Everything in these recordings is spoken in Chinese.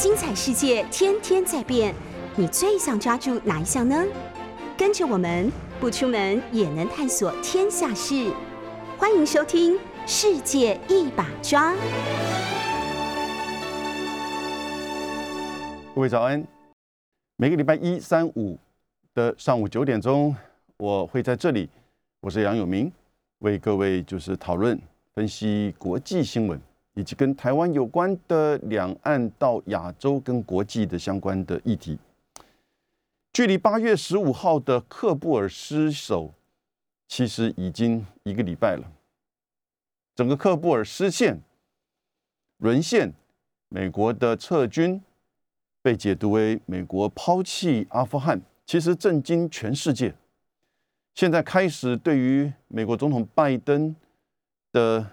精彩世界天天在变，你最想抓住哪一项呢？跟着我们不出门也能探索天下事，欢迎收听《世界一把抓》。各位早安！每个礼拜一、三、五的上午九点钟，我会在这里。我是杨永明，为各位就是讨论、分析国际新闻。以及跟台湾有关的两岸到亚洲跟国际的相关的议题，距离八月十五号的克布尔失守，其实已经一个礼拜了。整个克布尔失陷、沦陷，美国的撤军被解读为美国抛弃阿富汗，其实震惊全世界。现在开始对于美国总统拜登的。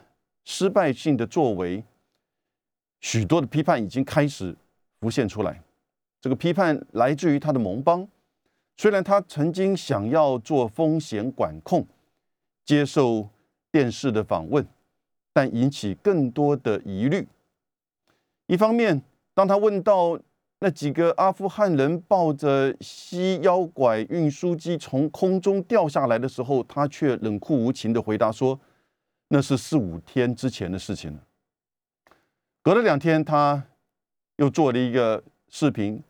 失败性的作为，许多的批判已经开始浮现出来。这个批判来自于他的盟邦，虽然他曾经想要做风险管控，接受电视的访问，但引起更多的疑虑。一方面，当他问到那几个阿富汗人抱着西腰拐运输机从空中掉下来的时候，他却冷酷无情的回答说。那是四五天之前的事情了。隔了两天，他又做了一个视频，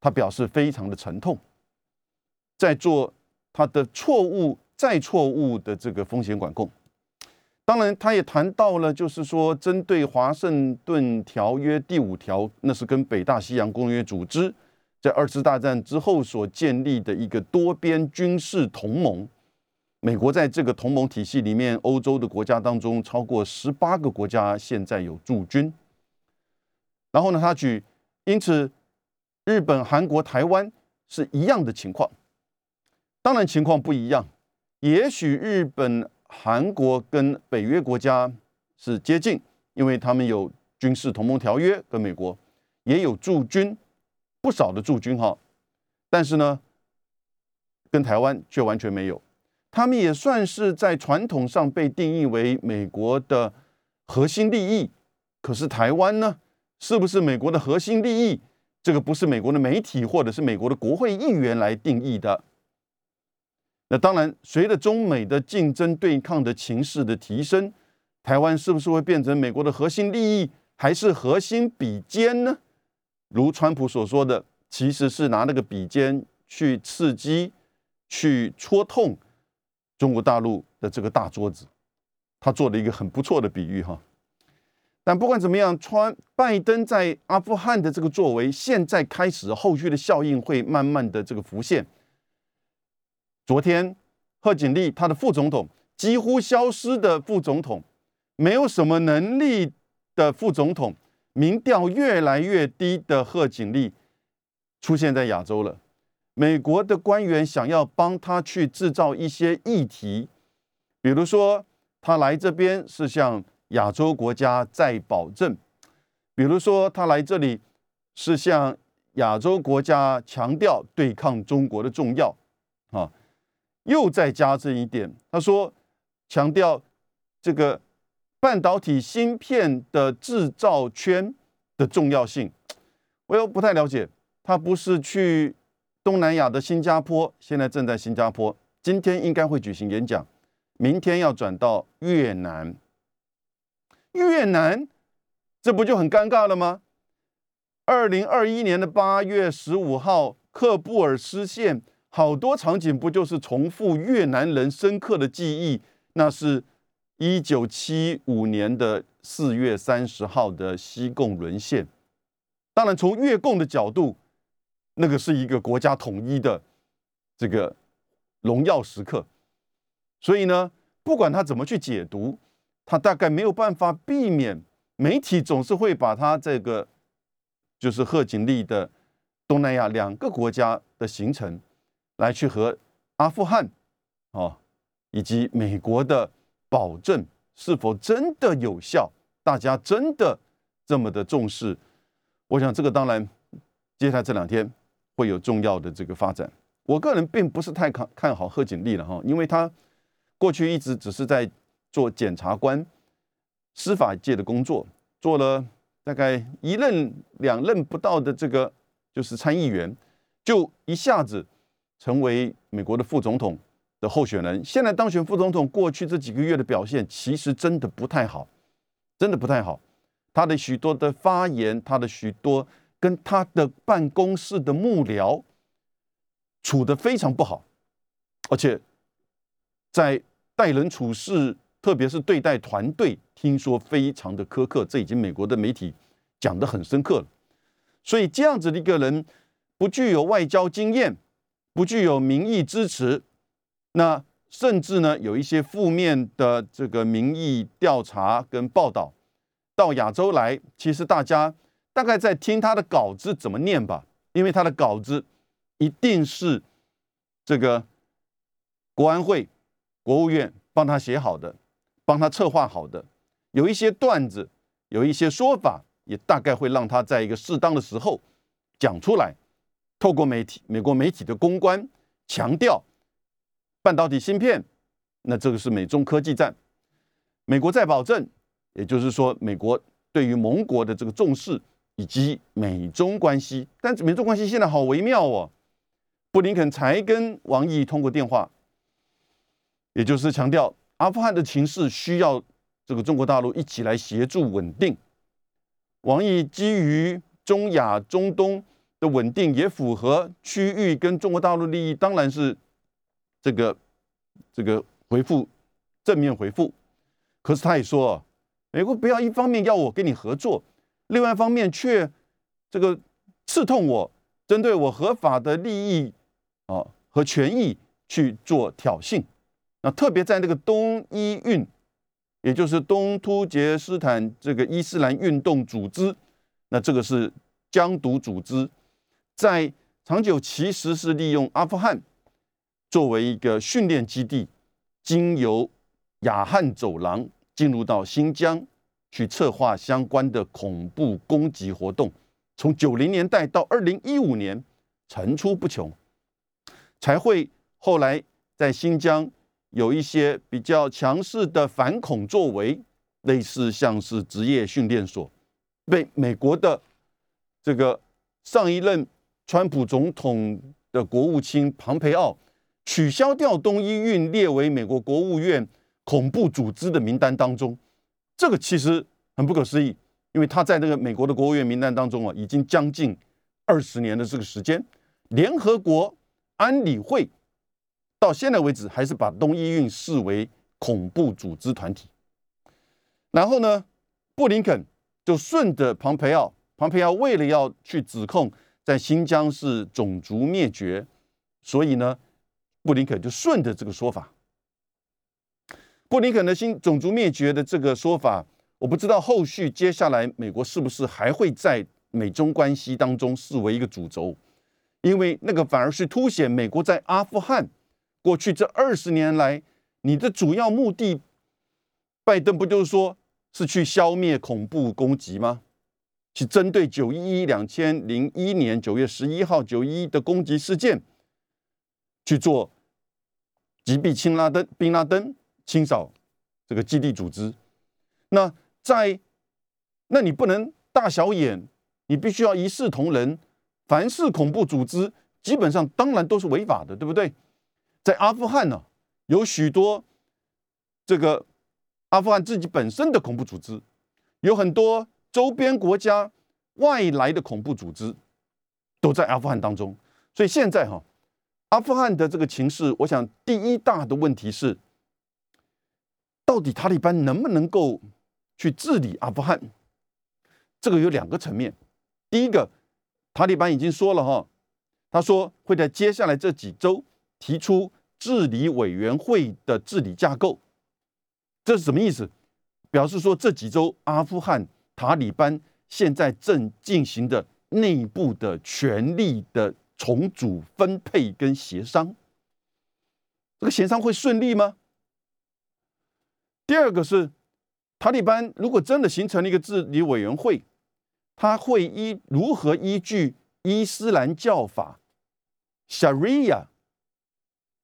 他表示非常的沉痛，在做他的错误再错误的这个风险管控。当然，他也谈到了，就是说针对华盛顿条约第五条，那是跟北大西洋公约组织在二次大战之后所建立的一个多边军事同盟。美国在这个同盟体系里面，欧洲的国家当中，超过十八个国家现在有驻军。然后呢，他举，因此日本、韩国、台湾是一样的情况。当然情况不一样，也许日本、韩国跟北约国家是接近，因为他们有军事同盟条约，跟美国也有驻军，不少的驻军哈。但是呢，跟台湾却完全没有。他们也算是在传统上被定义为美国的核心利益，可是台湾呢，是不是美国的核心利益？这个不是美国的媒体或者是美国的国会议员来定义的。那当然，随着中美的竞争对抗的情势的提升，台湾是不是会变成美国的核心利益，还是核心比肩呢？如川普所说的，其实是拿那个笔尖去刺激、去戳痛。中国大陆的这个大桌子，他做了一个很不错的比喻哈。但不管怎么样，川拜登在阿富汗的这个作为，现在开始后续的效应会慢慢的这个浮现。昨天贺锦丽他的副总统几乎消失的副总统，没有什么能力的副总统，民调越来越低的贺锦丽出现在亚洲了。美国的官员想要帮他去制造一些议题，比如说他来这边是向亚洲国家再保证，比如说他来这里是向亚洲国家强调对抗中国的重要，啊，又再加这一点，他说强调这个半导体芯片的制造圈的重要性，我又不太了解，他不是去。东南亚的新加坡现在正在新加坡，今天应该会举行演讲，明天要转到越南。越南，这不就很尴尬了吗？二零二一年的八月十五号，克布尔失陷，好多场景不就是重复越南人深刻的记忆？那是一九七五年的四月三十号的西贡沦陷。当然，从越共的角度。那个是一个国家统一的这个荣耀时刻，所以呢，不管他怎么去解读，他大概没有办法避免媒体总是会把他这个就是贺锦丽的东南亚两个国家的行程来去和阿富汗啊以及美国的保证是否真的有效，大家真的这么的重视？我想这个当然，接下来这两天。会有重要的这个发展。我个人并不是太看看好贺锦丽了哈，因为他过去一直只是在做检察官、司法界的工作，做了大概一任两任不到的这个就是参议员，就一下子成为美国的副总统的候选人。现在当选副总统，过去这几个月的表现其实真的不太好，真的不太好。他的许多的发言，他的许多跟他的办公室的幕僚处得非常不好，而且在待人处事。特别是对待团队，听说非常的苛刻，这已经美国的媒体讲得很深刻了。所以这样子的一个人，不具有外交经验，不具有民意支持，那甚至呢有一些负面的这个民意调查跟报道到亚洲来，其实大家大概在听他的稿子怎么念吧，因为他的稿子一定是这个国安会、国务院帮他写好的。帮他策划好的，有一些段子，有一些说法，也大概会让他在一个适当的时候讲出来。透过媒体，美国媒体的公关强调半导体芯片，那这个是美中科技战，美国在保证，也就是说，美国对于盟国的这个重视以及美中关系。但美中关系现在好微妙哦，布林肯才跟王毅通过电话，也就是强调。阿富汗的情势需要这个中国大陆一起来协助稳定。王毅基于中亚、中东的稳定，也符合区域跟中国大陆利益，当然是这个这个回复正面回复。可是他也说，美国不要一方面要我跟你合作，另外一方面却这个刺痛我，针对我合法的利益啊和权益去做挑衅。那特别在那个东伊运，也就是东突厥斯坦这个伊斯兰运动组织，那这个是疆独组织，在长久其实是利用阿富汗作为一个训练基地，经由雅汉走廊进入到新疆去策划相关的恐怖攻击活动，从九零年代到二零一五年层出不穷，才会后来在新疆。有一些比较强势的反恐作为，类似像是职业训练所，被美国的这个上一任川普总统的国务卿庞培奥取消掉东伊运，列为美国国务院恐怖组织的名单当中。这个其实很不可思议，因为他在那个美国的国务院名单当中啊，已经将近二十年的这个时间，联合国安理会。到现在为止，还是把东伊运视为恐怖组织团体。然后呢，布林肯就顺着庞培奥，庞培奥为了要去指控在新疆是种族灭绝，所以呢，布林肯就顺着这个说法。布林肯的新种族灭绝的这个说法，我不知道后续接下来美国是不是还会在美中关系当中视为一个主轴，因为那个反而是凸显美国在阿富汗。过去这二十年来，你的主要目的，拜登不就是说是去消灭恐怖攻击吗？去针对九一一两千零一年九月十一号九一一的攻击事件，去做击毙亲拉登、宾拉登，清扫这个基地组织。那在，那你不能大小眼，你必须要一视同仁。凡是恐怖组织，基本上当然都是违法的，对不对？在阿富汗呢，有许多这个阿富汗自己本身的恐怖组织，有很多周边国家外来的恐怖组织都在阿富汗当中。所以现在哈，阿富汗的这个情势，我想第一大的问题是，到底塔利班能不能够去治理阿富汗？这个有两个层面。第一个，塔利班已经说了哈，他说会在接下来这几周提出。治理委员会的治理架构，这是什么意思？表示说这几周阿富汗塔利班现在正进行的内部的权力的重组分配跟协商，这个协商会顺利吗？第二个是塔利班如果真的形成了一个治理委员会，他会依如何依据伊斯兰教法 Sharia？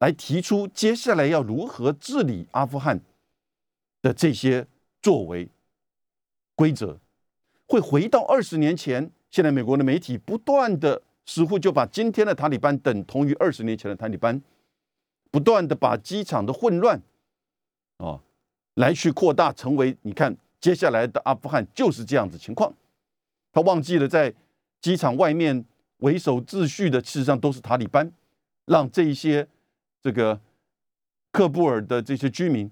来提出接下来要如何治理阿富汗的这些作为规则，会回到二十年前？现在美国的媒体不断的似乎就把今天的塔利班等同于二十年前的塔利班，不断的把机场的混乱，哦，来去扩大成为你看接下来的阿富汗就是这样子情况。他忘记了在机场外面维守秩序的，事实上都是塔利班，让这一些这个喀布尔的这些居民。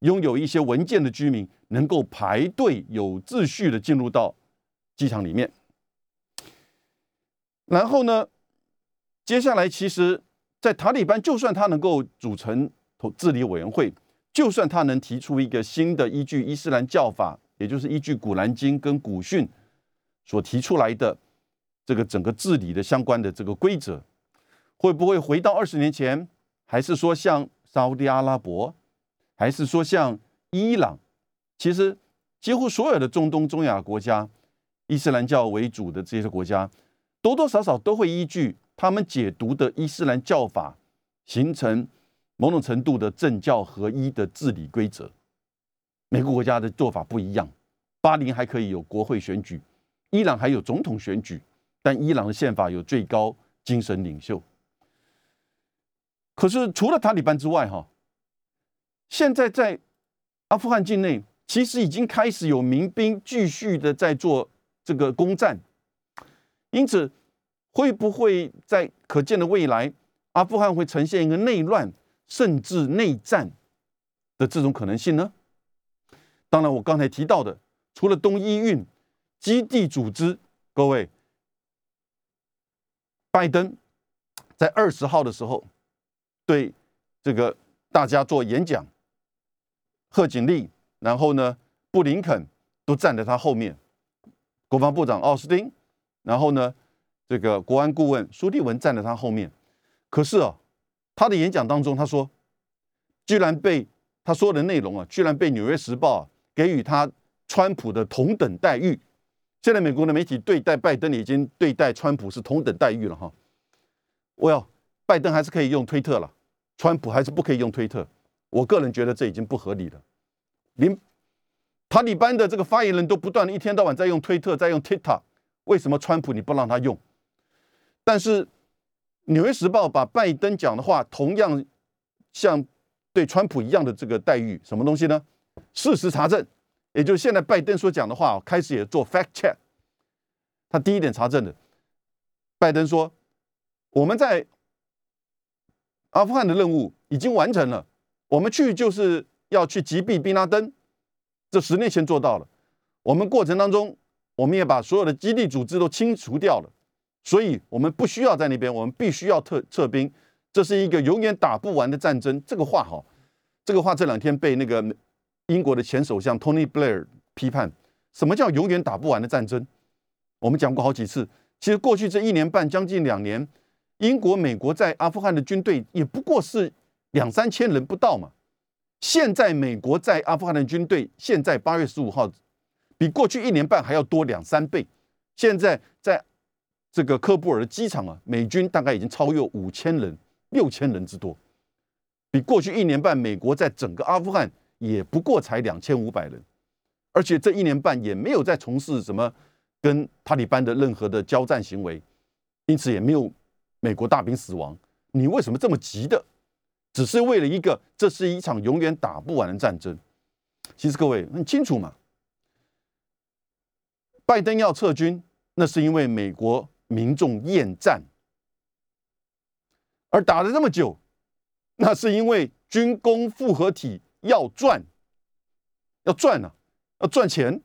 拥有一些文件的居民能够排队有秩序的进入到机场里面，然后呢，接下来其实，在塔利班，就算他能够组成治理委员会，就算他能提出一个新的依据伊斯兰教法，也就是依据古兰经跟古训所提出来的这个整个治理的相关的这个规则，会不会回到二十年前，还是说像沙地阿拉伯？还是说像伊朗，其实几乎所有的中东、中亚国家，伊斯兰教为主的这些国家，多多少少都会依据他们解读的伊斯兰教法，形成某种程度的政教合一的治理规则。每个国家的做法不一样。巴林还可以有国会选举，伊朗还有总统选举，但伊朗的宪法有最高精神领袖。可是除了塔利班之外，哈。现在在阿富汗境内，其实已经开始有民兵继续的在做这个攻占，因此会不会在可见的未来，阿富汗会呈现一个内乱甚至内战的这种可能性呢？当然，我刚才提到的，除了东伊运基地组织，各位，拜登在二十号的时候对这个大家做演讲。贺锦丽，然后呢，布林肯都站在他后面，国防部长奥斯汀，然后呢，这个国安顾问苏利文站在他后面。可是啊，他的演讲当中，他说，居然被他说的内容啊，居然被《纽约时报》给予他川普的同等待遇。现在美国的媒体对待拜登已经对待川普是同等待遇了哈。我要拜登还是可以用推特了，川普还是不可以用推特。我个人觉得这已经不合理了。连塔利班的这个发言人都不断的一天到晚在用推特，在用 TikTok，为什么川普你不让他用？但是《纽约时报》把拜登讲的话同样像对川普一样的这个待遇，什么东西呢？事实查证，也就是现在拜登所讲的话开始也做 fact check。他第一点查证的，拜登说我们在阿富汗的任务已经完成了。我们去就是要去击毙宾拉登，这十年前做到了。我们过程当中，我们也把所有的基地组织都清除掉了，所以我们不需要在那边，我们必须要撤撤兵。这是一个永远打不完的战争。这个话哈，这个话这两天被那个英国的前首相 Tony Blair 批判。什么叫永远打不完的战争？我们讲过好几次。其实过去这一年半，将近两年，英国、美国在阿富汗的军队也不过是。两三千人不到嘛？现在美国在阿富汗的军队，现在八月十五号，比过去一年半还要多两三倍。现在在这个科布尔的机场啊，美军大概已经超越五千人、六千人之多，比过去一年半美国在整个阿富汗也不过才两千五百人，而且这一年半也没有在从事什么跟塔利班的任何的交战行为，因此也没有美国大兵死亡。你为什么这么急的？只是为了一个，这是一场永远打不完的战争。其实各位很清楚嘛，拜登要撤军，那是因为美国民众厌战；而打了这么久，那是因为军工复合体要赚，要赚啊，要赚钱。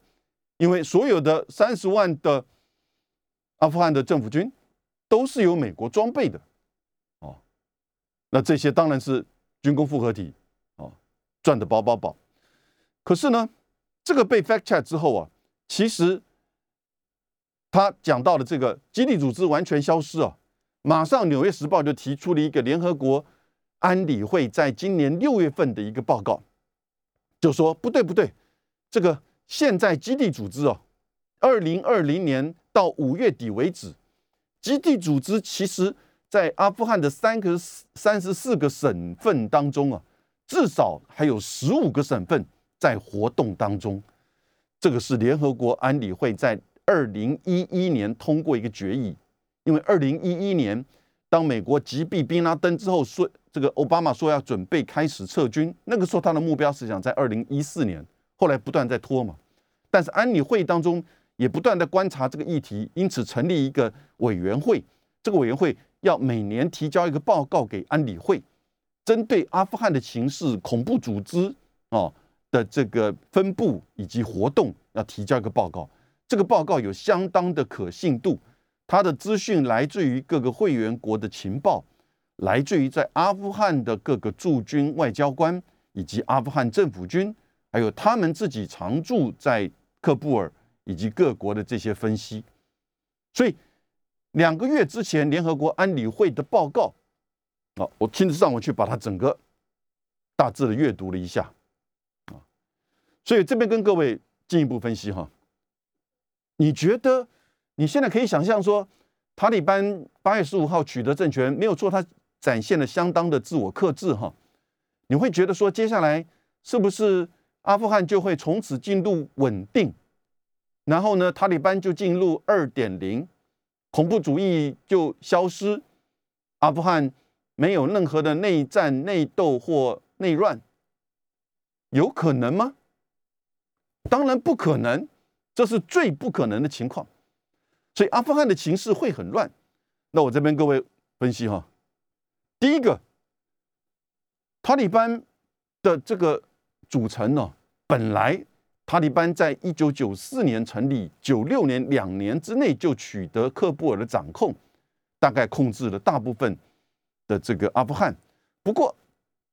因为所有的三十万的阿富汗的政府军都是由美国装备的。哦那这些当然是军工复合体，哦，赚的饱饱饱。可是呢，这个被 fact check 之后啊，其实他讲到的这个基地组织完全消失啊，马上《纽约时报》就提出了一个联合国安理会在今年六月份的一个报告，就说不对不对，这个现在基地组织哦，二零二零年到五月底为止，基地组织其实。在阿富汗的三个三十四个省份当中啊，至少还有十五个省份在活动当中。这个是联合国安理会在二零一一年通过一个决议，因为二零一一年当美国击毙宾拉登之后，说这个奥巴马说要准备开始撤军，那个时候他的目标是想在二零一四年，后来不断在拖嘛。但是安理会当中也不断的观察这个议题，因此成立一个委员会，这个委员会要每年提交一个报告给安理会，针对阿富汗的情势、恐怖组织哦的这个分布以及活动，要提交一个报告。这个报告有相当的可信度，它的资讯来自于各个会员国的情报，来自于在阿富汗的各个驻军外交官以及阿富汗政府军，还有他们自己常驻在。克布尔以及各国的这些分析，所以两个月之前联合国安理会的报告，啊，我亲自上午去把它整个大致的阅读了一下，啊，所以这边跟各位进一步分析哈，你觉得你现在可以想象说，塔利班八月十五号取得政权没有错，他展现了相当的自我克制哈，你会觉得说接下来是不是？阿富汗就会从此进入稳定，然后呢，塔利班就进入二点零，恐怖主义就消失，阿富汗没有任何的内战、内斗或内乱，有可能吗？当然不可能，这是最不可能的情况。所以阿富汗的情势会很乱。那我这边各位分析哈，第一个，塔利班的这个。组成呢？本来塔利班在一九九四年成立，九六年两年之内就取得喀布尔的掌控，大概控制了大部分的这个阿富汗。不过，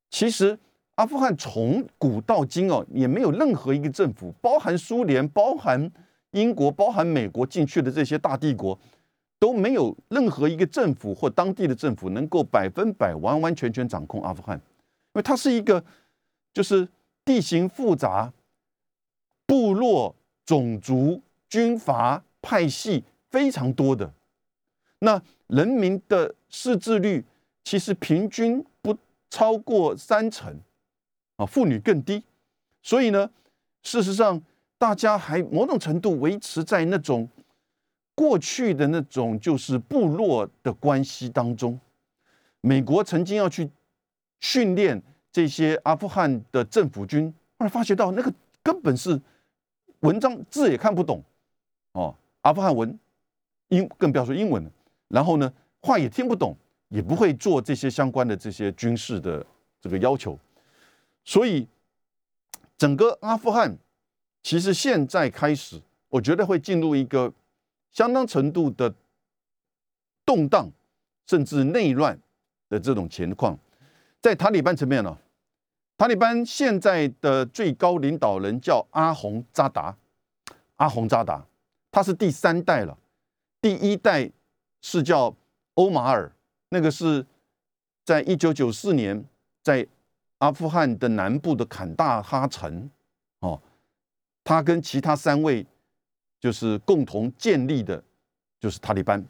其实阿富汗从古到今哦，也没有任何一个政府，包含苏联、包含英国、包含美国进去的这些大帝国，都没有任何一个政府或当地的政府能够百分百完完全全掌控阿富汗，因为它是一个就是。地形复杂，部落、种族、军阀、派系非常多的，那人民的识字率其实平均不超过三成，啊，妇女更低，所以呢，事实上大家还某种程度维持在那种过去的那种就是部落的关系当中。美国曾经要去训练。这些阿富汗的政府军后来发觉到，那个根本是文章字也看不懂哦，阿富汗文英更不要说英文了。然后呢，话也听不懂，也不会做这些相关的这些军事的这个要求。所以，整个阿富汗其实现在开始，我觉得会进入一个相当程度的动荡，甚至内乱的这种情况，在塔利班层面呢。塔利班现在的最高领导人叫阿洪扎达，阿洪扎达，他是第三代了。第一代是叫欧马尔，那个是在一九九四年在阿富汗的南部的坎大哈城，哦，他跟其他三位就是共同建立的，就是塔利班，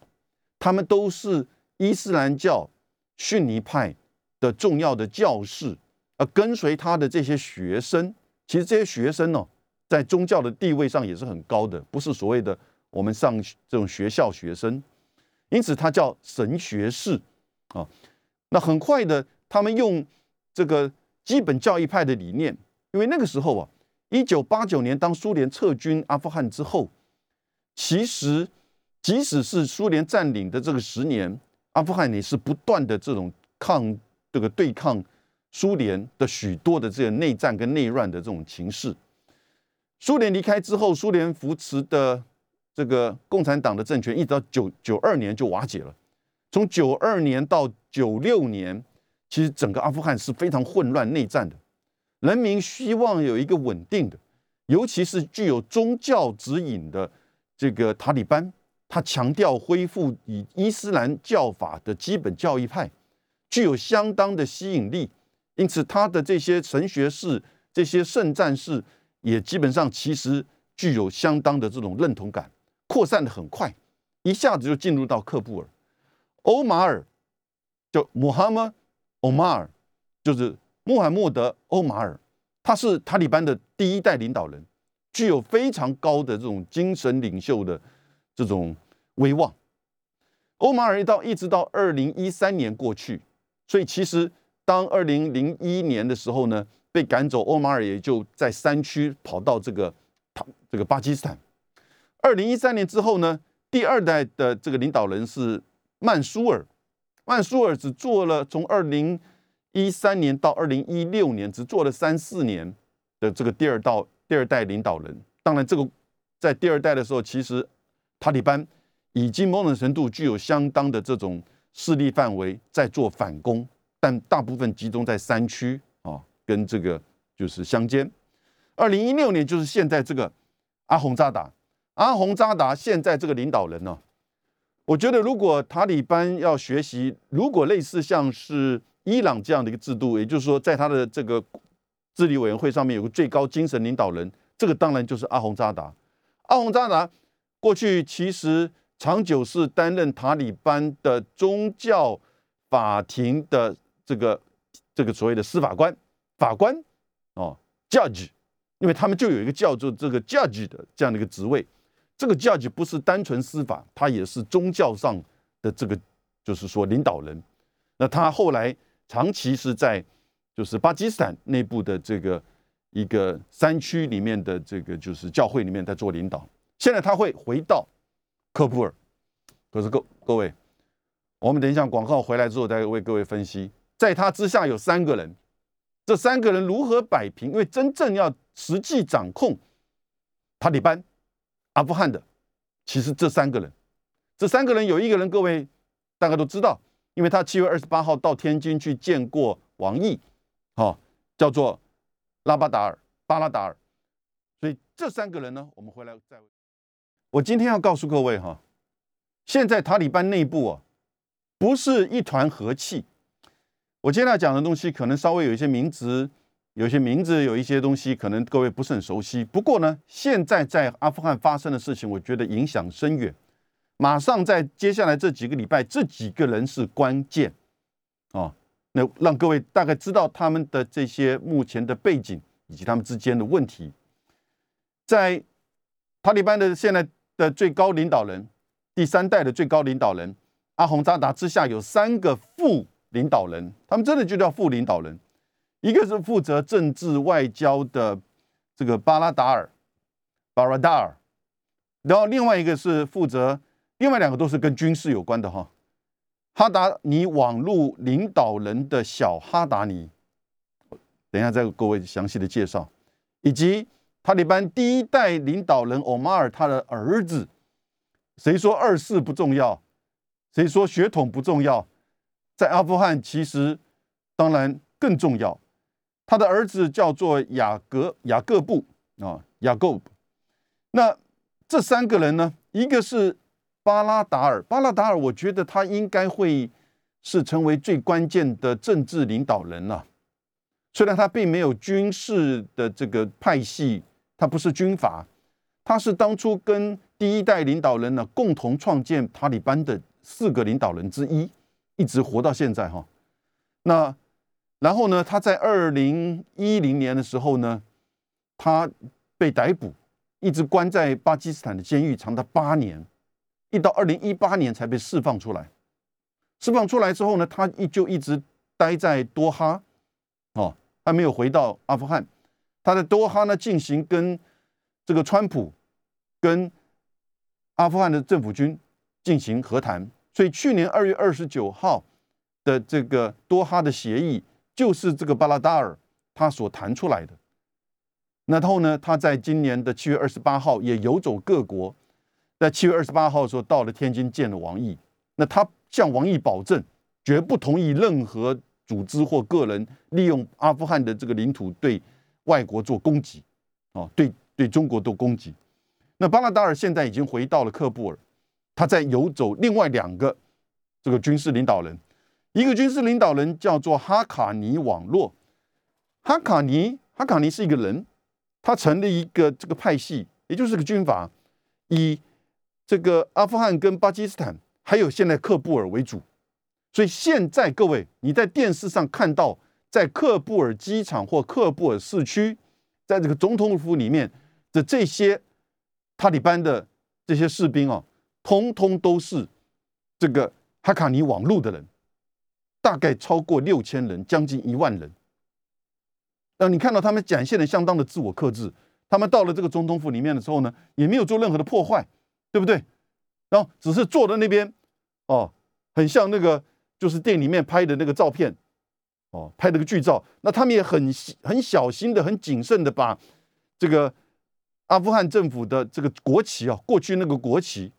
他们都是伊斯兰教逊尼派的重要的教士。而跟随他的这些学生，其实这些学生呢，在宗教的地位上也是很高的，不是所谓的我们上这种学校学生，因此他叫神学士啊。那很快的，他们用这个基本教义派的理念，因为那个时候啊，一九八九年当苏联撤军阿富汗之后，其实即使是苏联占领的这个十年，阿富汗也是不断的这种抗这个对抗。苏联的许多的这个内战跟内乱的这种情势，苏联离开之后，苏联扶持的这个共产党的政权，一直到九九二年就瓦解了。从九二年到九六年，其实整个阿富汗是非常混乱内战的，人民希望有一个稳定的，尤其是具有宗教指引的这个塔利班，他强调恢复以伊斯兰教法的基本教义派，具有相当的吸引力。因此，他的这些神学士、这些圣战士，也基本上其实具有相当的这种认同感，扩散的很快，一下子就进入到喀布尔。欧马尔，就穆罕默欧马尔，就是穆罕默德·欧马尔，他是塔利班的第一代领导人，具有非常高的这种精神领袖的这种威望。欧马尔一到一直到二零一三年过去，所以其实当二零零一年的时候呢，被赶走，欧马尔也就在山区跑到这个他这个巴基斯坦。二零一三年之后呢，第二代的这个领导人是曼苏尔，曼苏尔只做了从二零一三年到二零一六年，只做了三四年的这个第二道第二代领导人。当然，这个在第二代的时候，其实塔利班。已经某种程度具有相当的这种势力范围，在做反攻，但大部分集中在山区啊，跟这个就是乡间。二零一六年就是现在这个阿洪扎达，阿洪扎达现在这个领导人呢，我觉得如果塔利班要学习，如果类似像是伊朗这样的一个制度，也就是说，在他的这个治理委员会上面有个最高精神领导人，这个当然就是阿洪扎达。阿洪扎达过去其实。长久是担任塔利班的宗教法庭的这个这个所谓的司法官法官哦，judge，因为他们就有一个叫做这个 judge 的这样的一个职位。这个 judge 不是单纯司法，他也是宗教上的这个就是说领导人。那他后来长期是在就是巴基斯坦内部的这个一个山区里面的这个就是教会里面在做领导。现在他会回到。科布尔，可是各各位，我们等一下广告回来之后再为各位分析，在他之下有三个人，这三个人如何摆平？因为真正要实际掌控塔利班、阿富汗的，其实这三个人，这三个人有一个人各位大概都知道，因为他七月二十八号到天津去见过王毅，好，叫做拉巴达尔、巴拉达尔，所以这三个人呢，我们回来再。我今天要告诉各位哈，现在塔利班内部啊，不是一团和气。我接下来讲的东西可能稍微有一些名词，有些名字，有一些东西可能各位不是很熟悉。不过呢，现在在阿富汗发生的事情，我觉得影响深远。马上在接下来这几个礼拜，这几个人是关键啊。那让各位大概知道他们的这些目前的背景以及他们之间的问题，在塔利班的现在。的最高领导人，第三代的最高领导人阿洪扎达之下有三个副领导人，他们真的就叫副领导人。一个是负责政治外交的这个巴拉达尔巴拉达尔，然后另外一个是负责，另外两个都是跟军事有关的哈。哈达尼网络领导人的小哈达尼，等一下再给各位详细的介绍，以及。塔利班第一代领导人欧马尔他的儿子，谁说二世不重要？谁说血统不重要？在阿富汗其实当然更重要。他的儿子叫做雅各雅各布啊，雅各布。那这三个人呢？一个是巴拉达尔，巴拉达尔，我觉得他应该会是成为最关键的政治领导人了。虽然他并没有军事的这个派系。他不是军阀，他是当初跟第一代领导人呢共同创建塔利班的四个领导人之一，一直活到现在哈。那然后呢，他在二零一零年的时候呢，他被逮捕，一直关在巴基斯坦的监狱长达八年，一到二零一八年才被释放出来。释放出来之后呢，他一就一直待在多哈，哦，还没有回到阿富汗。他在多哈呢进行跟这个川普跟阿富汗的政府军进行和谈，所以去年二月二十九号的这个多哈的协议就是这个巴拉达尔他所谈出来的。然后呢，他在今年的七月二十八号也游走各国，在七月二十八号的时候到了天津见了王毅。那他向王毅保证，绝不同意任何组织或个人利用阿富汗的这个领土对。外国做攻击，哦，对对中国做攻击。那巴拉达尔现在已经回到了喀布尔，他在游走另外两个这个军事领导人，一个军事领导人叫做哈卡尼网络。哈卡尼哈卡尼是一个人，他成立一个这个派系，也就是个军阀，以这个阿富汗跟巴基斯坦还有现在喀布尔为主。所以现在各位你在电视上看到。在喀布尔机场或喀布尔市区，在这个总统府里面，的这些塔利班的这些士兵啊，通通都是这个哈卡尼网路的人，大概超过六千人，将近一万人。那你看到他们展现的相当的自我克制，他们到了这个总统府里面的时候呢，也没有做任何的破坏，对不对？然后只是坐在那边，哦，很像那个就是店里面拍的那个照片，哦，拍了个剧照。那他们也很很小心的、很谨慎的把这个阿富汗政府的这个国旗啊，过去那个国旗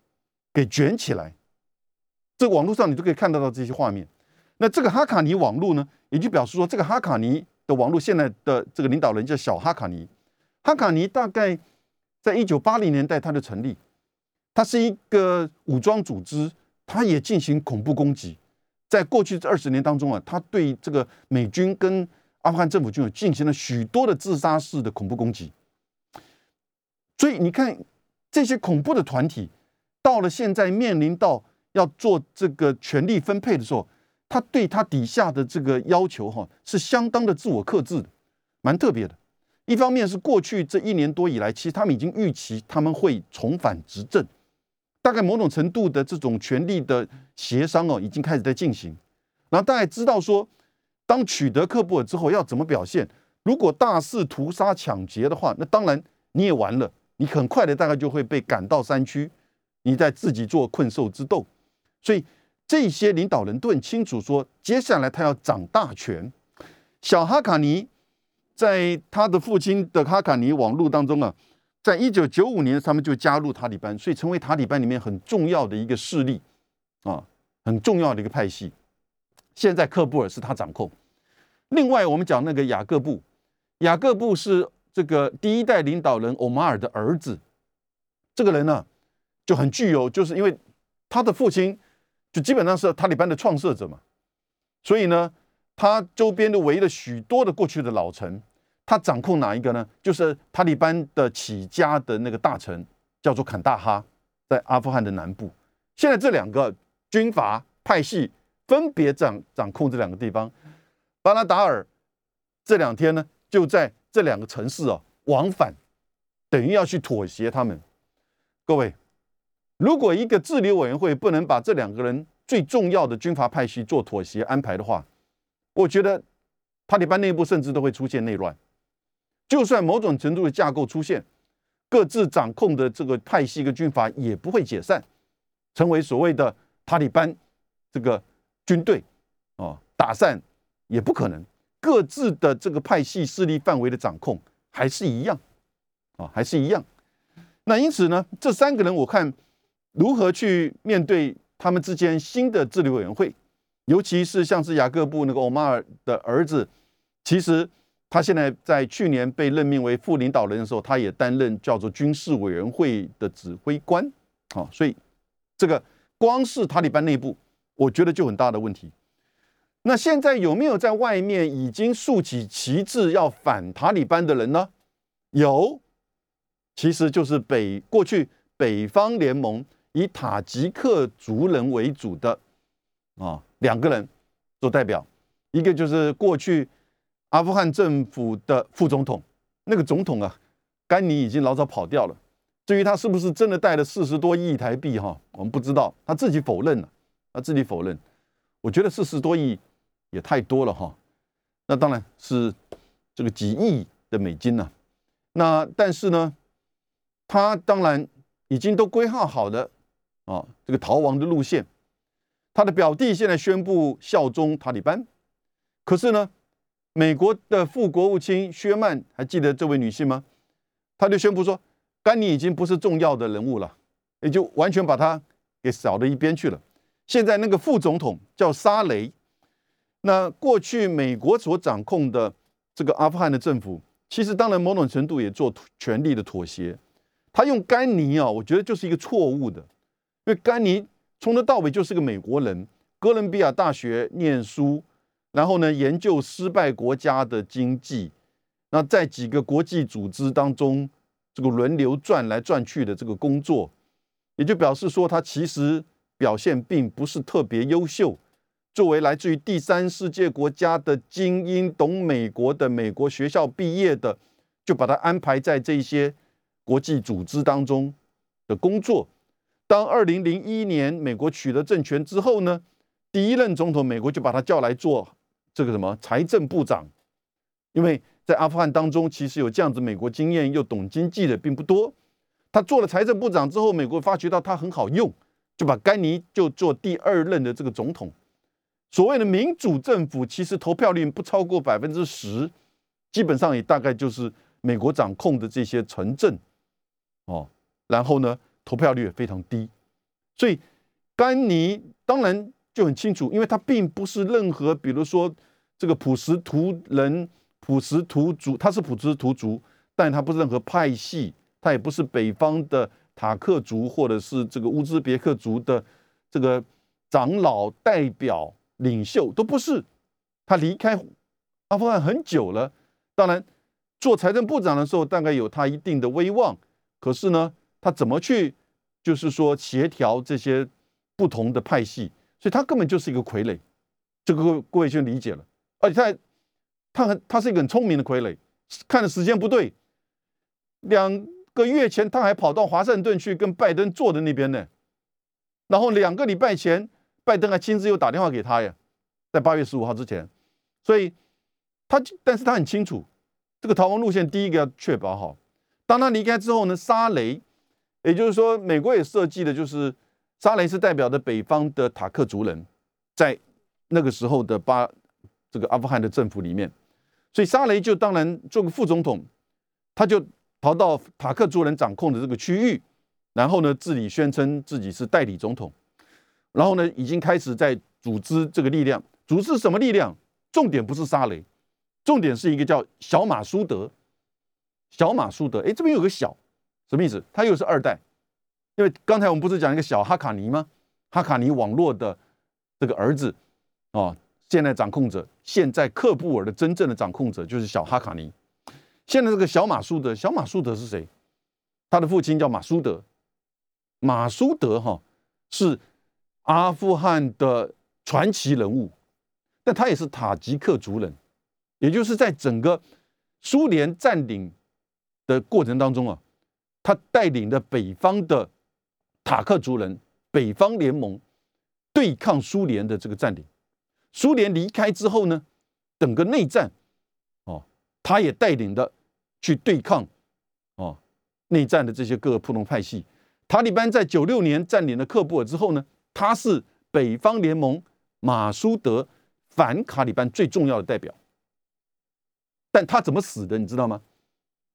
给卷起来。这网络上你都可以看得到这些画面。那这个哈卡尼网络呢，也就表示说这个哈卡尼。的网络现在的这个领导人叫小哈卡尼，哈卡尼大概在一九八零年代他的成立，他是一个武装组织，他也进行恐怖攻击，在过去这二十年当中啊，他对这个美军跟阿富汗政府军进行了许多的自杀式的恐怖攻击，所以你看这些恐怖的团体到了现在面临到要做这个权力分配的时候。他对他底下的这个要求，哈，是相当的自我克制的，蛮特别的。一方面是过去这一年多以来，其实他们已经预期他们会重返执政，大概某种程度的这种权力的协商哦，已经开始在进行。然后大概知道说，当取得克布尔之后要怎么表现。如果大肆屠杀抢劫的话，那当然你也完了，你很快的大概就会被赶到山区，你在自己做困兽之斗。所以。这些领导人都很清楚，说接下来他要掌大权。小哈卡尼在他的父亲的哈卡尼网络当中啊，在一九九五年他们就加入塔利班，所以成为塔利班里面很重要的一个势力啊，很重要的一个派系。现在克布尔是他掌控。另外，我们讲那个雅各布，雅各布是这个第一代领导人欧马尔的儿子。这个人呢就很具有，就是因为他的父亲。就基本上是塔利班的创设者嘛，所以呢，他周边都围了许多的过去的老臣。他掌控哪一个呢？就是塔利班的起家的那个大臣，叫做坎大哈，在阿富汗的南部。现在这两个军阀派系分别掌掌控这两个地方。巴拉达尔这两天呢，就在这两个城市啊往返，等于要去妥协他们。各位。如果一个治理委员会不能把这两个人最重要的军阀派系做妥协安排的话，我觉得塔利班内部甚至都会出现内乱。就算某种程度的架构出现，各自掌控的这个派系跟军阀也不会解散，成为所谓的塔利班这个军队啊，打散也不可能。各自的这个派系势力范围的掌控还是一样啊，还是一样。那因此呢，这三个人我看。如何去面对他们之间新的治理委员会？尤其是像是雅各布那个欧马尔的儿子，其实他现在在去年被任命为副领导人的时候，他也担任叫做军事委员会的指挥官。啊，所以这个光是塔利班内部，我觉得就很大的问题。那现在有没有在外面已经竖起旗帜要反塔利班的人呢？有，其实就是北过去北方联盟。以塔吉克族人为主的啊，两个人做代表，一个就是过去阿富汗政府的副总统，那个总统啊，甘尼已经老早跑掉了。至于他是不是真的带了四十多亿台币哈，我们不知道，他自己否认了，他自己否认。我觉得四十多亿也太多了哈，那当然是这个几亿的美金呢。那但是呢，他当然已经都规划好了。啊，这个逃亡的路线，他的表弟现在宣布效忠塔利班，可是呢，美国的副国务卿薛曼还记得这位女性吗？他就宣布说，甘尼已经不是重要的人物了，也就完全把他给扫到一边去了。现在那个副总统叫沙雷，那过去美国所掌控的这个阿富汗的政府，其实当然某种程度也做权力的妥协。他用甘尼啊，我觉得就是一个错误的。因为甘尼从头到尾就是个美国人，哥伦比亚大学念书，然后呢研究失败国家的经济，那在几个国际组织当中，这个轮流转来转去的这个工作，也就表示说他其实表现并不是特别优秀。作为来自于第三世界国家的精英，懂美国的美国学校毕业的，就把他安排在这些国际组织当中的工作。当二零零一年美国取得政权之后呢，第一任总统美国就把他叫来做这个什么财政部长，因为在阿富汗当中，其实有这样子美国经验又懂经济的并不多。他做了财政部长之后，美国发觉到他很好用，就把甘尼就做第二任的这个总统。所谓的民主政府，其实投票率不超过百分之十，基本上也大概就是美国掌控的这些城镇，哦，然后呢，投票率也非常低，所以甘尼当然就很清楚，因为他并不是任何，比如说这个普什图人、普什图族，他是普什图族，但他不是任何派系，他也不是北方的塔克族或者是这个乌兹别克族的这个长老代表。领袖都不是，他离开阿富汗很久了。当然，做财政部长的时候，大概有他一定的威望。可是呢，他怎么去，就是说协调这些不同的派系？所以他根本就是一个傀儡。这个各位就理解了。而且他，他很，他是一个很聪明的傀儡。看的时间不对，两个月前他还跑到华盛顿去跟拜登坐的那边呢。然后两个礼拜前。拜登还亲自又打电话给他呀，在八月十五号之前，所以他但是他很清楚这个逃亡路线，第一个要确保好。当他离开之后呢，沙雷，也就是说美国也设计的就是沙雷是代表的北方的塔克族人，在那个时候的巴这个阿富汗的政府里面，所以沙雷就当然做个副总统，他就逃到塔克族人掌控的这个区域，然后呢自己宣称自己是代理总统。然后呢，已经开始在组织这个力量，组织什么力量？重点不是沙雷，重点是一个叫小马苏德。小马苏德，哎，这边有个小，什么意思？他又是二代，因为刚才我们不是讲一个小哈卡尼吗？哈卡尼网络的这个儿子，哦，现在掌控者，现在克布尔的真正的掌控者就是小哈卡尼。现在这个小马苏德，小马苏德是谁？他的父亲叫马苏德，马苏德哈是。阿富汗的传奇人物，但他也是塔吉克族人，也就是在整个苏联占领的过程当中啊，他带领的北方的塔克族人北方联盟对抗苏联的这个占领。苏联离开之后呢，整个内战哦，他也带领的去对抗哦内战的这些各个普通派系。塔利班在九六年占领了喀布尔之后呢？他是北方联盟马苏德反卡里班最重要的代表，但他怎么死的？你知道吗？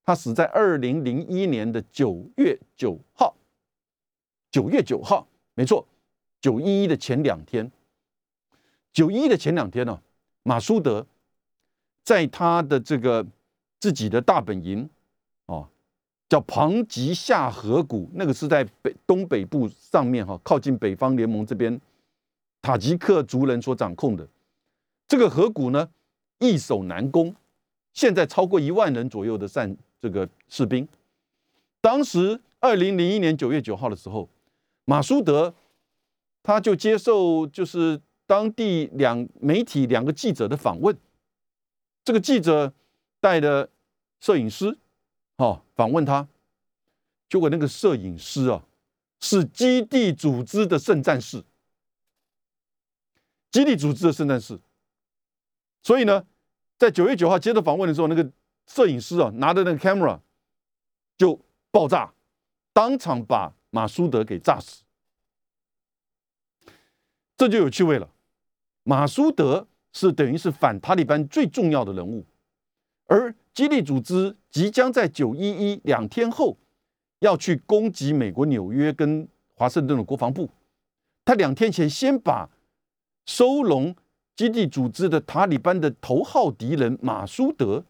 他死在二零零一年的九月九号。九月九号，没错，九一一的前两天。九一的前两天呢，马苏德在他的这个自己的大本营哦。叫庞吉下河谷，那个是在北东北部上面哈，靠近北方联盟这边塔吉克族人所掌控的这个河谷呢，易守难攻。现在超过一万人左右的战这个士兵。当时二零零一年九月九号的时候，马苏德他就接受就是当地两媒体两个记者的访问，这个记者带的摄影师。哦，访问他，结果那个摄影师啊，是基地组织的圣战士，基地组织的圣战士。所以呢，在九月九号接着访问的时候，那个摄影师啊，拿着那个 camera 就爆炸，当场把马苏德给炸死。这就有趣味了。马苏德是等于是反塔利班最重要的人物，而。基地组织即将在九一一两天后要去攻击美国纽约跟华盛顿的国防部。他两天前先把收容基地组织的塔利班的头号敌人马苏德，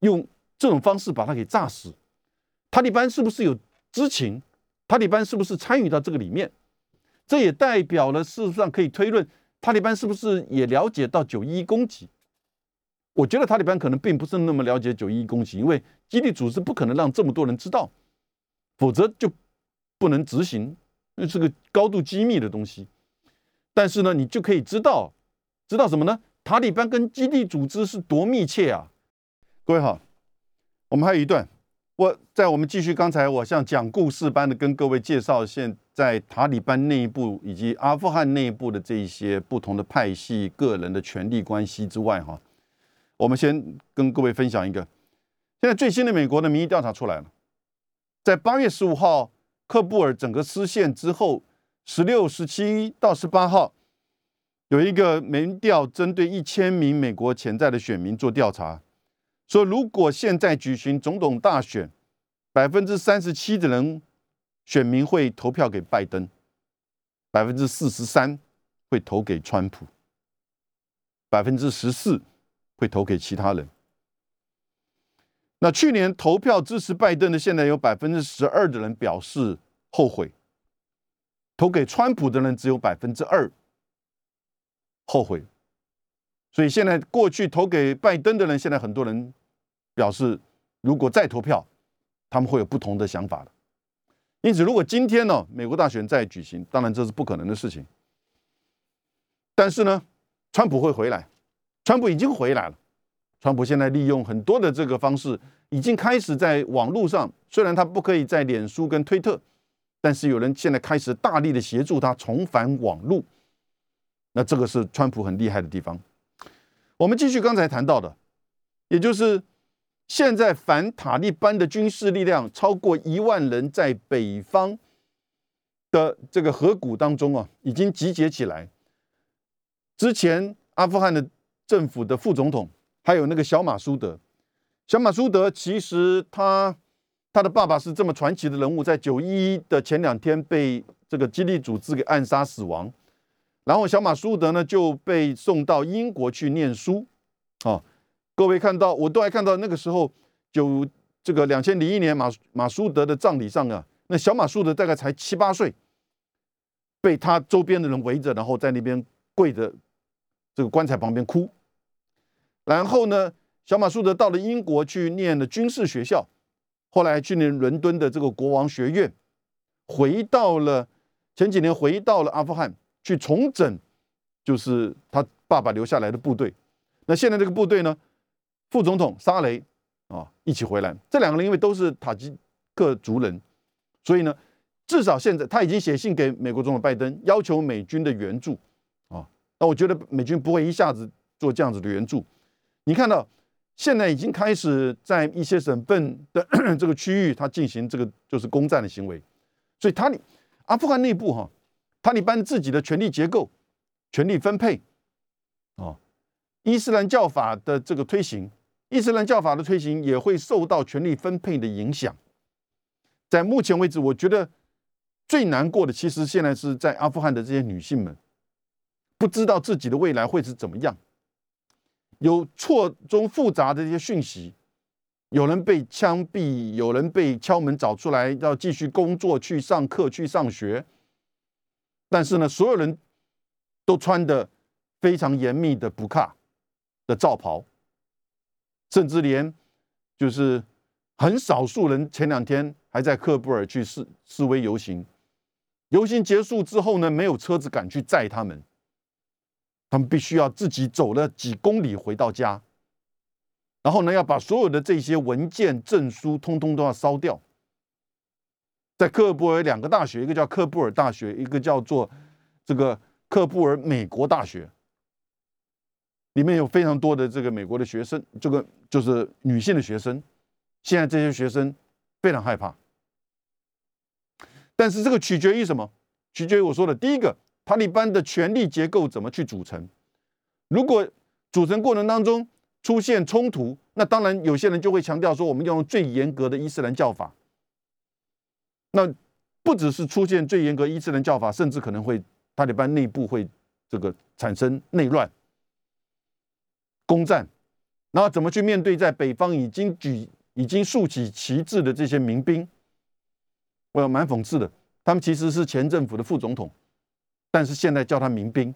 用这种方式把他给炸死。塔利班是不是有知情？塔利班是不是参与到这个里面？这也代表了事实上可以推论，塔利班是不是也了解到九一一攻击？我觉得塔利班可能并不是那么了解九一一攻击，因为基地组织不可能让这么多人知道，否则就不能执行，那是个高度机密的东西。但是呢，你就可以知道，知道什么呢？塔利班跟基地组织是多密切啊！各位好，我们还有一段，我在我们继续刚才我像讲故事般的跟各位介绍现在塔利班内部以及阿富汗内部的这一些不同的派系、个人的权力关系之外，哈，我们先跟各位分享一个，现在最新的美国的民意调查出来了，在八月十五号克布尔整个失陷之后，十六、十七到十八号，有一个民调针对一千名美国潜在的选民做调查。说，如果现在举行总统大选，百分之三十七的人选民会投票给拜登，百分之四十三会投给川普，百分之十四会投给其他人。那去年投票支持拜登的，现在有百分之十二的人表示后悔；投给川普的人只有百分之二后悔。所以现在过去投给拜登的人，现在很多人表示，如果再投票，他们会有不同的想法。因此，如果今天呢，美国大选再举行，当然这是不可能的事情。但是呢，川普会回来，川普已经回来了。川普现在利用很多的这个方式，已经开始在网络上，虽然他不可以在脸书跟推特，但是有人现在开始大力的协助他重返网络。那这个是川普很厉害的地方。我们继续刚才谈到的，也就是现在反塔利班的军事力量超过一万人，在北方的这个河谷当中啊，已经集结起来。之前阿富汗的政府的副总统，还有那个小马苏德，小马苏德其实他他的爸爸是这么传奇的人物，在九一一的前两天被这个基地组织给暗杀死亡。然后小马苏德呢就被送到英国去念书，啊，各位看到我都还看到那个时候，就这个两千零一年马马苏德的葬礼上啊，那小马苏德大概才七八岁，被他周边的人围着，然后在那边跪着这个棺材旁边哭。然后呢，小马苏德到了英国去念了军事学校，后来去念伦敦的这个国王学院，回到了前几年回到了阿富汗。去重整，就是他爸爸留下来的部队。那现在这个部队呢，副总统沙雷啊一起回来。这两个人因为都是塔吉克族人，所以呢，至少现在他已经写信给美国总统拜登，要求美军的援助啊。那我觉得美军不会一下子做这样子的援助。你看到现在已经开始在一些省份的 这个区域，他进行这个就是攻占的行为。所以他阿富汗内部哈。塔利班自己的权力结构、权力分配，啊，伊斯兰教法的这个推行，伊斯兰教法的推行也会受到权力分配的影响。在目前为止，我觉得最难过的，其实现在是在阿富汗的这些女性们，不知道自己的未来会是怎么样，有错综复杂的这些讯息，有人被枪毙，有人被敲门找出来要继续工作、去上课、去上学。但是呢，所有人都穿的非常严密的布卡的罩袍，甚至连就是很少数人前两天还在喀布尔去示示威游行，游行结束之后呢，没有车子敢去载他们，他们必须要自己走了几公里回到家，然后呢，要把所有的这些文件证书通通都要烧掉。在克布尔两个大学，一个叫克布尔大学，一个叫做这个克布尔美国大学，里面有非常多的这个美国的学生，这个就是女性的学生。现在这些学生非常害怕，但是这个取决于什么？取决于我说的第一个，塔利班的权力结构怎么去组成。如果组成过程当中出现冲突，那当然有些人就会强调说，我们要用最严格的伊斯兰教法。那不只是出现最严格伊斯兰教法，甚至可能会塔利班内部会这个产生内乱、攻占，然后怎么去面对在北方已经举、已经竖起旗帜的这些民兵？我蛮讽刺的，他们其实是前政府的副总统，但是现在叫他民兵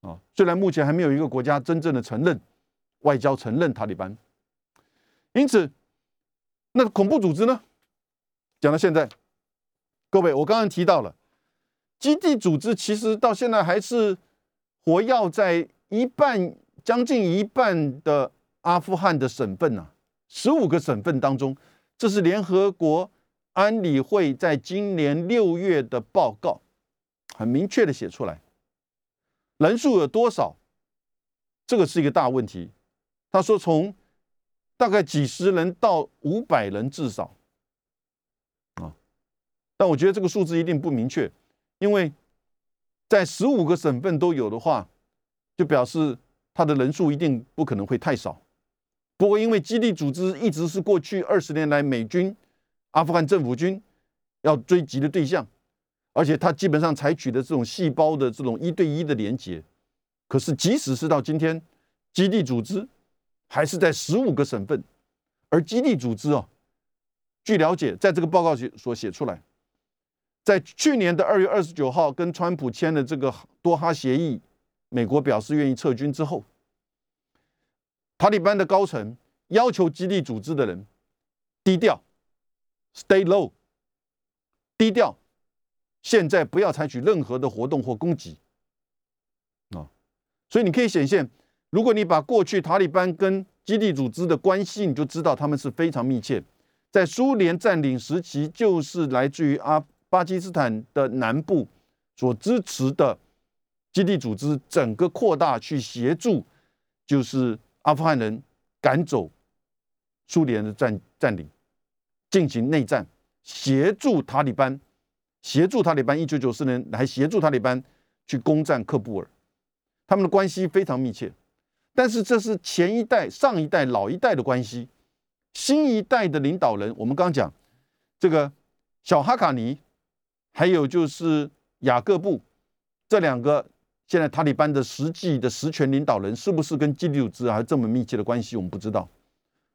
啊。虽然目前还没有一个国家真正的承认外交承认塔利班，因此那恐怖组织呢？讲到现在。各位，我刚刚提到了基地组织，其实到现在还是活跃在一半、将近一半的阿富汗的省份呢，十五个省份当中，这是联合国安理会在今年六月的报告，很明确的写出来，人数有多少，这个是一个大问题。他说从大概几十人到五百人至少，但我觉得这个数字一定不明确，因为在十五个省份都有的话，就表示他的人数一定不可能会太少。不过，因为基地组织一直是过去二十年来美军、阿富汗政府军要追击的对象，而且他基本上采取的这种细胞的这种一对一的连接。可是，即使是到今天，基地组织还是在十五个省份，而基地组织哦，据了解，在这个报告写所写出来，在去年的二月二十九号跟川普签的这个多哈协议，美国表示愿意撤军之后。塔利班的高层要求基地组织的人低调，stay low，低调。现在不要采取任何的活动或攻击啊！所以你可以显现，如果你把过去塔利班跟基地组织的关系，你就知道他们是非常密切。在苏联占领时期，就是来自于阿巴基斯坦的南部所支持的基地组织，整个扩大去协助，就是。阿富汗人赶走苏联的占占领，进行内战，协助塔利班，协助塔利班。一九九四年来协助塔利班去攻占喀布尔，他们的关系非常密切。但是这是前一代、上一代、老一代的关系，新一代的领导人，我们刚讲这个小哈卡尼，还有就是雅各布这两个。现在塔利班的实际的实权领导人是不是跟基地组织还这么密切的关系？我们不知道。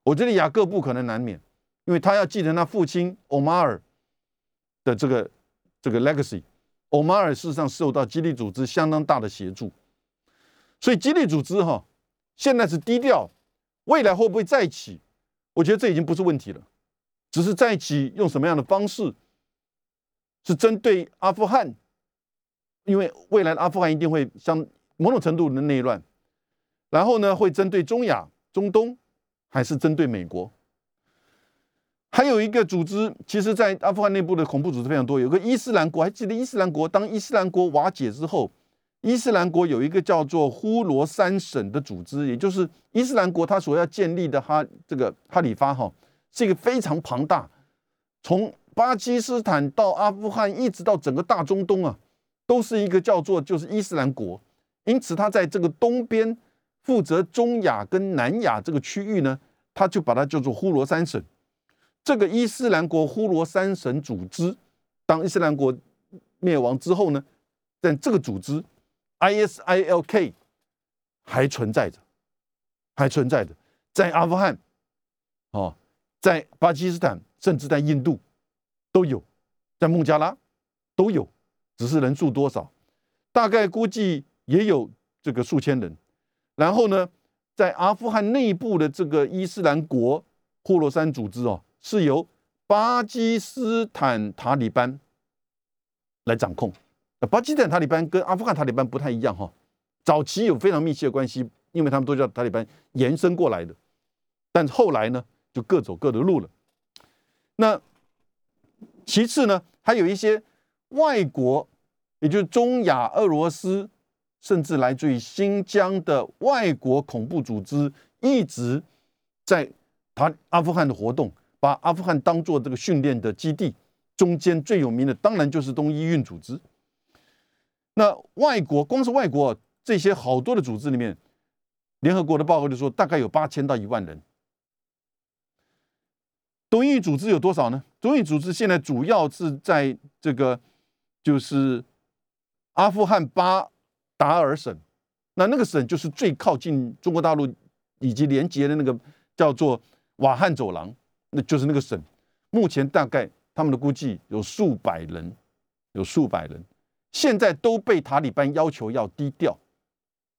我觉得雅各布可能难免，因为他要继承他父亲欧马尔的这个这个 legacy。欧马尔事实上受到基地组织相当大的协助，所以基地组织哈现在是低调，未来会不会再起？我觉得这已经不是问题了，只是再起用什么样的方式？是针对阿富汗？因为未来的阿富汗一定会相某种程度的内乱，然后呢，会针对中亚、中东，还是针对美国？还有一个组织，其实，在阿富汗内部的恐怖组织非常多。有个伊斯兰国，还记得伊斯兰国？当伊斯兰国瓦解之后，伊斯兰国有一个叫做呼罗珊省的组织，也就是伊斯兰国他所要建立的哈这个哈里发哈，是一个非常庞大，从巴基斯坦到阿富汗，一直到整个大中东啊。都是一个叫做就是伊斯兰国，因此他在这个东边负责中亚跟南亚这个区域呢，他就把它叫做呼罗珊省。这个伊斯兰国呼罗珊省组织，当伊斯兰国灭亡之后呢，但这个组织 ISILK 还存在着，还存在着，在阿富汗，哦，在巴基斯坦，甚至在印度都有，在孟加拉都有。只是人数多少，大概估计也有这个数千人。然后呢，在阿富汗内部的这个伊斯兰国霍洛山组织哦，是由巴基斯坦塔利班来掌控。巴基斯坦塔利班跟阿富汗塔利班不太一样哈，早期有非常密切的关系，因为他们都叫塔利班延伸过来的。但后来呢，就各走各的路了。那其次呢，还有一些。外国，也就是中亚、俄罗斯，甚至来自于新疆的外国恐怖组织，一直在他阿富汗的活动，把阿富汗当做这个训练的基地。中间最有名的，当然就是东伊运组织。那外国，光是外国这些好多的组织里面，联合国的报告就说，大概有八千到一万人。东印组织有多少呢？东印组织现在主要是在这个。就是阿富汗巴达尔省，那那个省就是最靠近中国大陆以及连接的那个叫做瓦罕走廊，那就是那个省。目前大概他们的估计有数百人，有数百人，现在都被塔利班要求要低调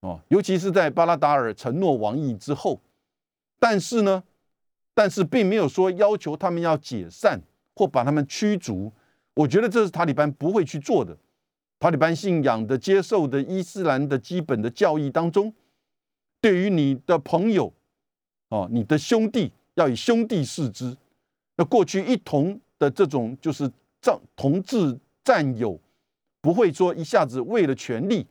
哦，尤其是在巴拉达尔承诺亡役之后，但是呢，但是并没有说要求他们要解散或把他们驱逐。我觉得这是塔利班不会去做的。塔利班信仰的、接受的伊斯兰的基本的教义当中，对于你的朋友、哦，你的兄弟，要以兄弟视之。那过去一同的这种就是战同志战友，不会说一下子为了权力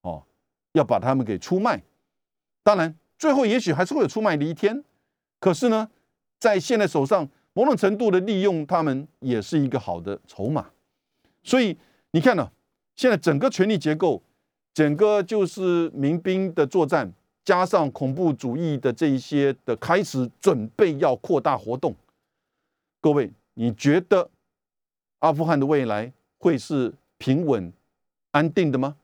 哦，要把他们给出卖。当然，最后也许还是会有出卖的一天。可是呢，在现在手上，某种程度的利用他们也是一个好的筹码。所以你看呢，现在整个权力结构，整个就是民兵的作战，加上恐怖主义的这一些的开始准备要扩大活动。各位，你觉得阿富汗的未来会是平稳、安定的吗？